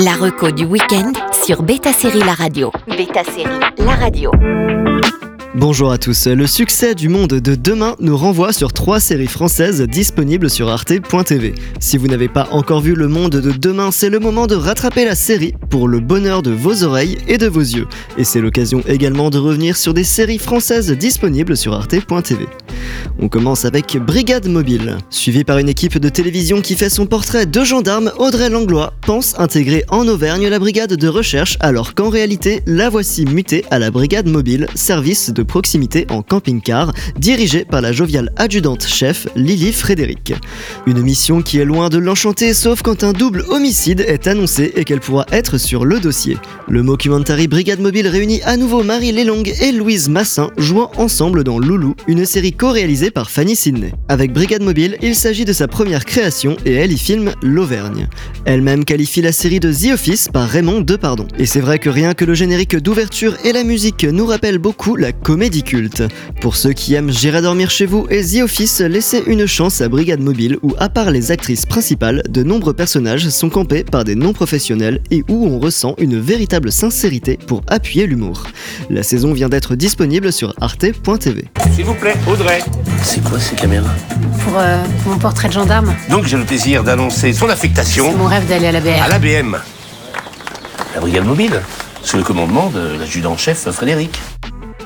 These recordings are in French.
La reco du week-end sur Beta Série La Radio. Beta Série La Radio. Bonjour à tous. Le succès du monde de demain nous renvoie sur trois séries françaises disponibles sur arte.tv. Si vous n'avez pas encore vu Le monde de demain, c'est le moment de rattraper la série pour le bonheur de vos oreilles et de vos yeux. Et c'est l'occasion également de revenir sur des séries françaises disponibles sur arte.tv. On commence avec Brigade Mobile. Suivi par une équipe de télévision qui fait son portrait de gendarme, Audrey Langlois pense intégrer en Auvergne la brigade de recherche alors qu'en réalité, la voici mutée à la Brigade Mobile, service de proximité en camping-car, dirigée par la joviale adjudante-chef Lily Frédéric. Une mission qui est loin de l'enchanter sauf quand un double homicide est annoncé et qu'elle pourra être sur le dossier. Le mockumentary Brigade Mobile réunit à nouveau Marie Lelong et Louise Massin jouant ensemble dans Loulou, une série co-réalisée par Fanny Sidney. Avec Brigade Mobile, il s'agit de sa première création et elle y filme l'Auvergne. Elle-même qualifie la série de The Office par Raymond Depardon. Et c'est vrai que rien que le générique d'ouverture et la musique nous rappellent beaucoup la comédie culte. Pour ceux qui aiment J'irai dormir chez vous et The Office, laissez une chance à Brigade Mobile où, à part les actrices principales, de nombreux personnages sont campés par des non-professionnels et où on ressent une véritable sincérité pour appuyer l'humour. La saison vient d'être disponible sur arte.tv. S'il vous plaît, Audrey. C'est quoi ces caméras Pour, euh, pour mon portrait de gendarme. Donc j'ai le plaisir d'annoncer son affectation C'est mon rêve d'aller à la BR. à l'ABM. La brigade mobile Sous le commandement de l'adjudant-chef Frédéric.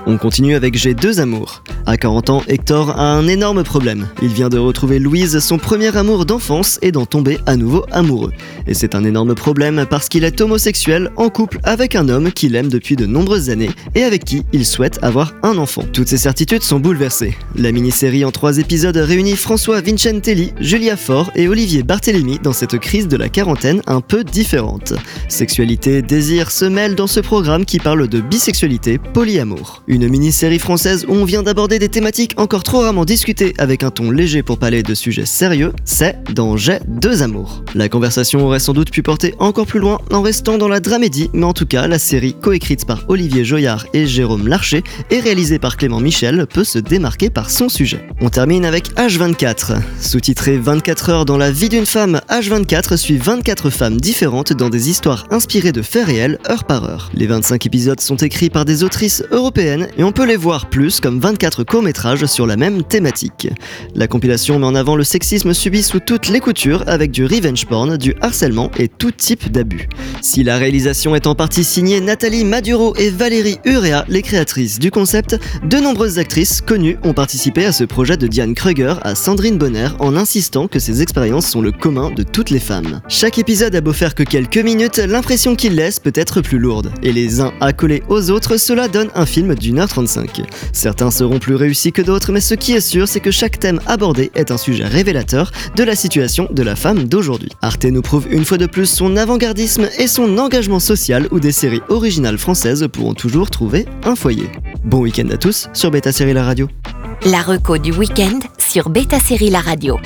On continue avec J'ai deux amours. À 40 ans, Hector a un énorme problème. Il vient de retrouver Louise, son premier amour d'enfance, et d'en tomber à nouveau amoureux. Et c'est un énorme problème parce qu'il est homosexuel en couple avec un homme qu'il aime depuis de nombreuses années et avec qui il souhaite avoir un enfant. Toutes ces certitudes sont bouleversées. La mini-série en trois épisodes réunit François Vincentelli, Julia Faure et Olivier Barthélémy dans cette crise de la quarantaine un peu différente. Sexualité, désir se mêlent dans ce programme qui parle de bisexualité, polyamour. Une mini-série française où on vient d'aborder des thématiques encore trop rarement discutées avec un ton léger pour parler de sujets sérieux, c'est dans J'ai deux amours. La conversation aurait sans doute pu porter encore plus loin en restant dans la dramédie, mais en tout cas, la série coécrite par Olivier Joyard et Jérôme Larcher et réalisée par Clément Michel peut se démarquer par son sujet. On termine avec H24. Sous-titré 24 heures dans la vie d'une femme, H24 suit 24 femmes différentes dans des histoires inspirées de faits réels heure par heure. Les 25 épisodes sont écrits par des autrices européennes et on peut les voir plus comme 24 courts-métrages sur la même thématique. La compilation met en avant le sexisme subi sous toutes les coutures avec du revenge porn, du harcèlement et tout type d'abus. Si la réalisation est en partie signée Nathalie Maduro et Valérie Urea, les créatrices du concept, de nombreuses actrices connues ont participé à ce projet de Diane Kruger à Sandrine Bonner en insistant que ces expériences sont le commun de toutes les femmes. Chaque épisode a beau faire que quelques minutes, l'impression qu'il laisse peut être plus lourde. Et les uns accolés aux autres, cela donne un film d'une heure 35. Certains seront plus que d'autres, mais ce qui est sûr, c'est que chaque thème abordé est un sujet révélateur de la situation de la femme d'aujourd'hui. Arte nous prouve une fois de plus son avant-gardisme et son engagement social où des séries originales françaises pourront toujours trouver un foyer. Bon week-end à tous sur Beta Série La Radio. La reco du week-end sur Beta Série La Radio.